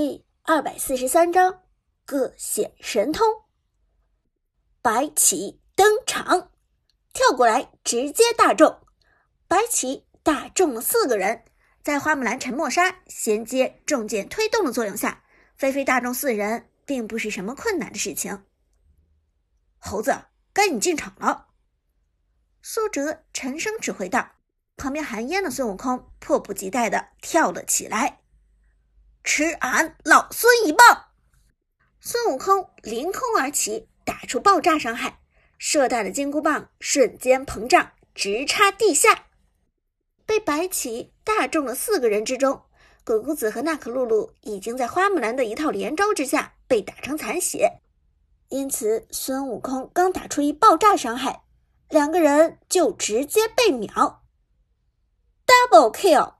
第二百四十三章各显神通。白起登场，跳过来直接大中。白起大中了四个人，在花木兰沉默杀衔接重剑推动的作用下，飞飞大中四人并不是什么困难的事情。猴子，该你进场了。苏哲沉声指挥道。旁边含烟的孙悟空迫不及待的跳了起来。吃俺老孙一棒！孙悟空凌空而起，打出爆炸伤害，射大的金箍棒瞬间膨胀，直插地下。被白起大中了四个人之中，鬼谷子和娜可露露已经在花木兰的一套连招之下被打成残血，因此孙悟空刚打出一爆炸伤害，两个人就直接被秒，double kill。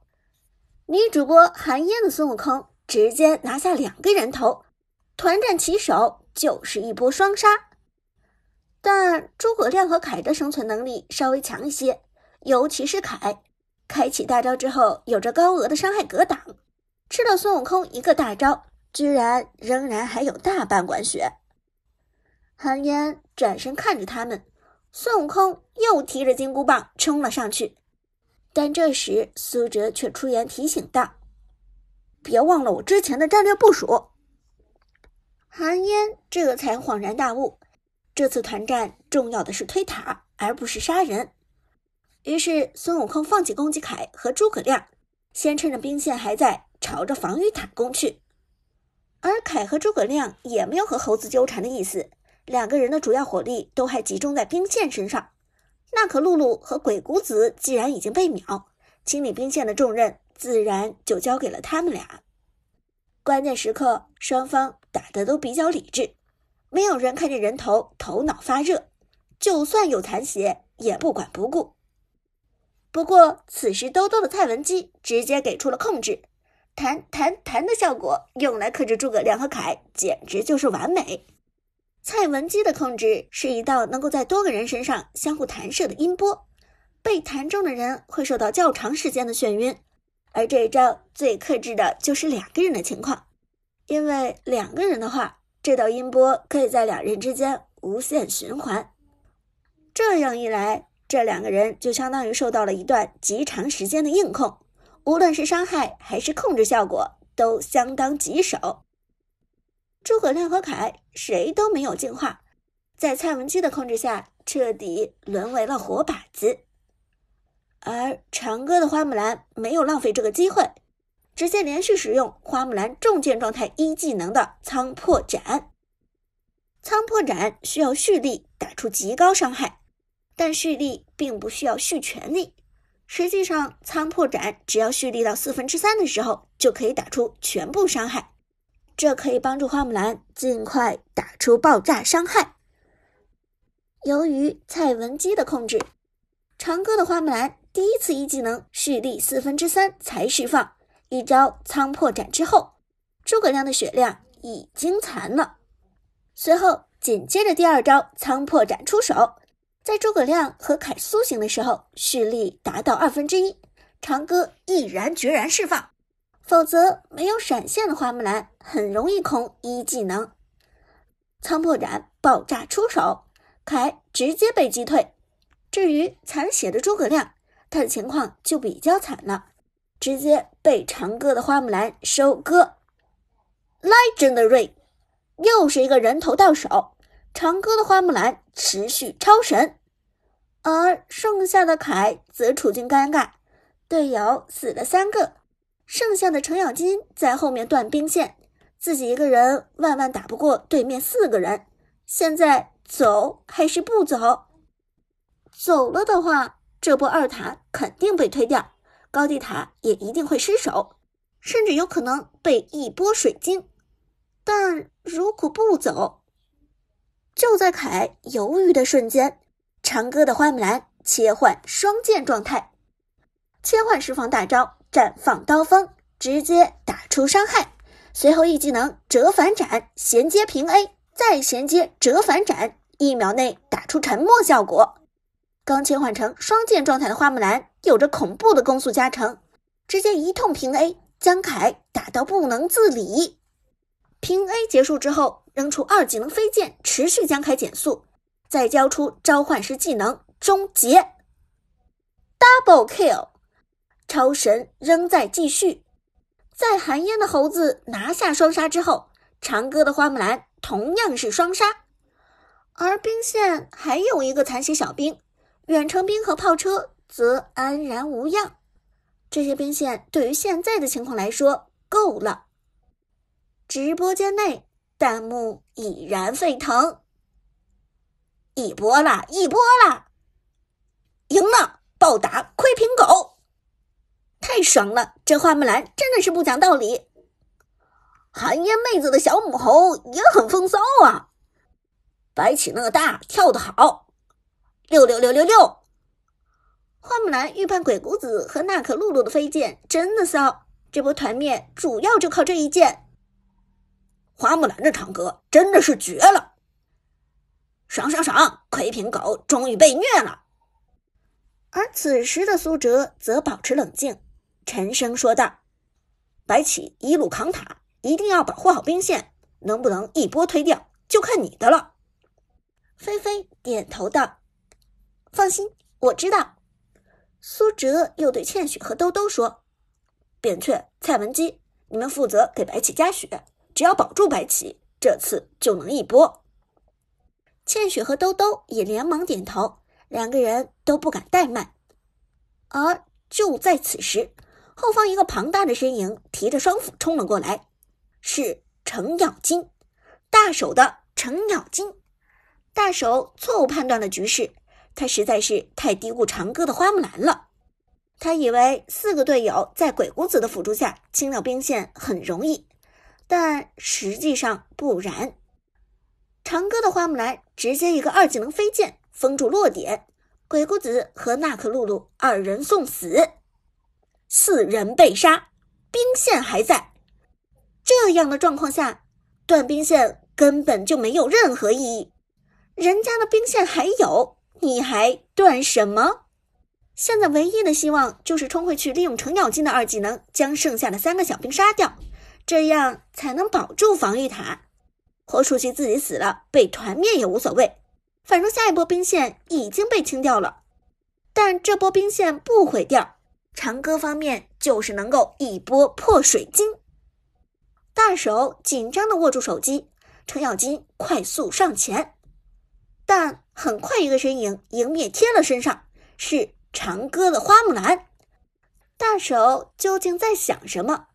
女主播含烟的孙悟空。直接拿下两个人头，团战起手就是一波双杀。但诸葛亮和凯的生存能力稍微强一些，尤其是凯，开启大招之后有着高额的伤害格挡，吃了孙悟空一个大招，居然仍然还有大半管血。韩烟转身看着他们，孙悟空又提着金箍棒冲了上去，但这时苏哲却出言提醒道。别忘了我之前的战略部署。韩烟这才恍然大悟，这次团战重要的是推塔，而不是杀人。于是孙悟空放弃攻击凯和诸葛亮，先趁着兵线还在，朝着防御塔攻去。而凯和诸葛亮也没有和猴子纠缠的意思，两个人的主要火力都还集中在兵线身上。娜可露露和鬼谷子既然已经被秒，清理兵线的重任。自然就交给了他们俩。关键时刻，双方打的都比较理智，没有人看见人头头脑发热，就算有残血也不管不顾。不过此时兜兜的蔡文姬直接给出了控制，弹弹弹的效果，用来克制诸葛亮和凯，简直就是完美。蔡文姬的控制是一道能够在多个人身上相互弹射的音波，被弹中的人会受到较长时间的眩晕。而这一招最克制的就是两个人的情况，因为两个人的话，这道音波可以在两人之间无限循环。这样一来，这两个人就相当于受到了一段极长时间的硬控，无论是伤害还是控制效果都相当棘手。诸葛亮和凯谁都没有进化，在蔡文姬的控制下，彻底沦为了活靶子。而长歌的花木兰没有浪费这个机会，直接连续使用花木兰重剑状态一技能的仓破斩。仓破斩需要蓄力打出极高伤害，但蓄力并不需要蓄全力。实际上，仓破斩只要蓄力到四分之三的时候，就可以打出全部伤害。这可以帮助花木兰尽快打出爆炸伤害。由于蔡文姬的控制，长歌的花木兰。第一次一技能蓄力四分之三才释放，一招苍破斩之后，诸葛亮的血量已经残了。随后紧接着第二招苍破斩出手，在诸葛亮和凯苏醒的时候，蓄力达到二分之一，长歌毅然决然释放，否则没有闪现的花木兰很容易空一技能。苍破斩爆炸出手，凯直接被击退。至于残血的诸葛亮。他的情况就比较惨了，直接被长歌的花木兰收割。Legendary，又是一个人头到手，长歌的花木兰持续超神，而剩下的凯则处境尴尬，队友死了三个，剩下的程咬金在后面断兵线，自己一个人万万打不过对面四个人，现在走还是不走？走了的话。这波二塔肯定被推掉，高地塔也一定会失守，甚至有可能被一波水晶。但如果不走，就在凯犹豫的瞬间，长歌的花木兰切换双剑状态，切换释放大招绽放刀锋，直接打出伤害。随后一技能折返斩衔接平 A，再衔接折返斩，一秒内打出沉默效果。刚切换成双剑状态的花木兰，有着恐怖的攻速加成，直接一通平 A，将凯打到不能自理。平 A 结束之后，扔出二技能飞剑，持续将凯减速，再交出召唤师技能终结，double kill，超神仍在继续。在寒烟的猴子拿下双杀之后，长歌的花木兰同样是双杀，而兵线还有一个残血小兵，远程兵和炮车则安然无恙。这些兵线对于现在的情况来说够了。直播间内弹幕已然沸腾，一波啦，一波啦，赢了，暴打窥屏狗，太爽了！这花木兰真的是不讲道理。寒烟妹子的小母猴也很风骚啊，白起那个大跳得好，六六六六六。花木兰预判鬼谷子和娜可露露的飞剑真的骚，这波团灭主要就靠这一剑。花木兰的长歌真的是绝了！爽爽爽！窥屏狗终于被虐了。而此时的苏哲则保持冷静，沉声说道：“白起一路扛塔，一定要保护好兵线，能不能一波推掉，就看你的了。”菲菲点头道：“放心，我知道。”苏哲又对倩雪和兜兜说：“扁鹊、蔡文姬，你们负责给白起加血。”只要保住白起，这次就能一波。倩雪和兜兜也连忙点头，两个人都不敢怠慢。而就在此时，后方一个庞大的身影提着双斧冲了过来，是程咬金，大手的程咬金。大手错误判断了局势，他实在是太低估长歌的花木兰了。他以为四个队友在鬼谷子的辅助下清掉兵线很容易。但实际上不然，长歌的花木兰直接一个二技能飞剑封住落点，鬼谷子和娜可露露二人送死，四人被杀，兵线还在。这样的状况下，断兵线根本就没有任何意义。人家的兵线还有，你还断什么？现在唯一的希望就是冲回去，利用程咬金的二技能将剩下的三个小兵杀掉。这样才能保住防御塔，豁出去自己死了被团灭也无所谓，反正下一波兵线已经被清掉了。但这波兵线不毁掉，长歌方面就是能够一波破水晶。大手紧张的握住手机，程咬金快速上前，但很快一个身影迎面贴了身上，是长歌的花木兰。大手究竟在想什么？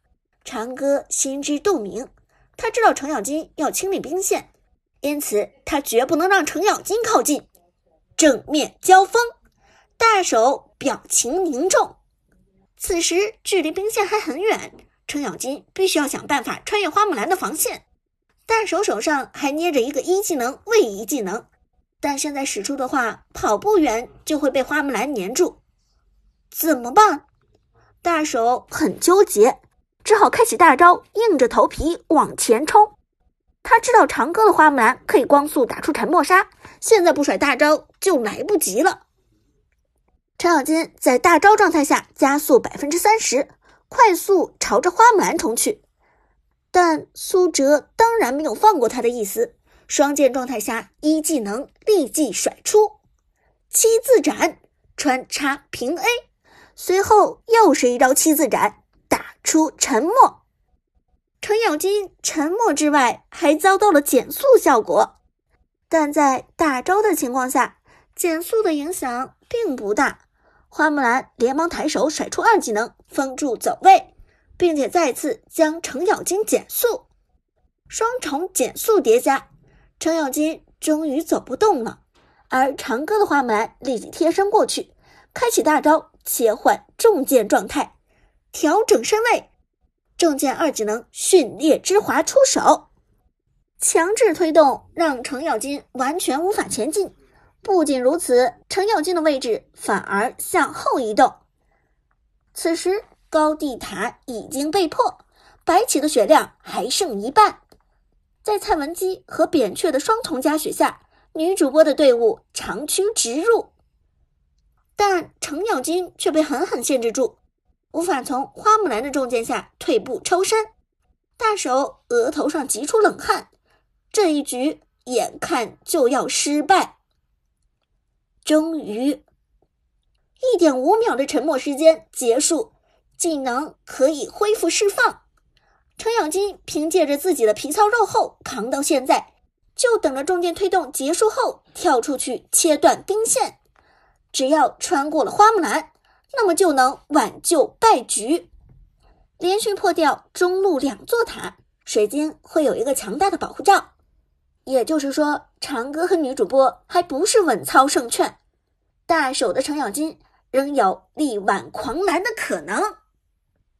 长歌心知肚明，他知道程咬金要清理兵线，因此他绝不能让程咬金靠近。正面交锋，大手表情凝重。此时距离兵线还很远，程咬金必须要想办法穿越花木兰的防线。大手手上还捏着一个一技能位移技能，但现在使出的话，跑不远就会被花木兰粘住。怎么办？大手很纠结。只好开启大招，硬着头皮往前冲。他知道长歌的花木兰可以光速打出沉默杀，现在不甩大招就来不及了。程咬金在大招状态下加速百分之三十，快速朝着花木兰冲去。但苏哲当然没有放过他的意思，双剑状态下一技能立即甩出七字斩，穿插平 A，随后又是一招七字斩。打出沉默，程咬金沉默之外还遭到了减速效果，但在大招的情况下，减速的影响并不大。花木兰连忙抬手甩出二技能封住走位，并且再次将程咬金减速，双重减速叠加，程咬金终于走不动了。而长歌的花木兰立即贴身过去，开启大招切换重剑状态。调整身位，重剑二技能训练之华出手，强制推动让程咬金完全无法前进。不仅如此，程咬金的位置反而向后移动。此时高地塔已经被破，白起的血量还剩一半。在蔡文姬和扁鹊的双重加血下，女主播的队伍长驱直入，但程咬金却被狠狠限制住。无法从花木兰的重剑下退步抽身，大手额头上急出冷汗，这一局眼看就要失败。终于，一点五秒的沉默时间结束，技能可以恢复释放。程咬金凭借着自己的皮糙肉厚扛到现在，就等着中间推动结束后跳出去切断兵线。只要穿过了花木兰，那么就能挽救败局。连续破掉中路两座塔，水晶会有一个强大的保护罩。也就是说，长歌和女主播还不是稳操胜券，大手的程咬金仍有力挽狂澜的可能。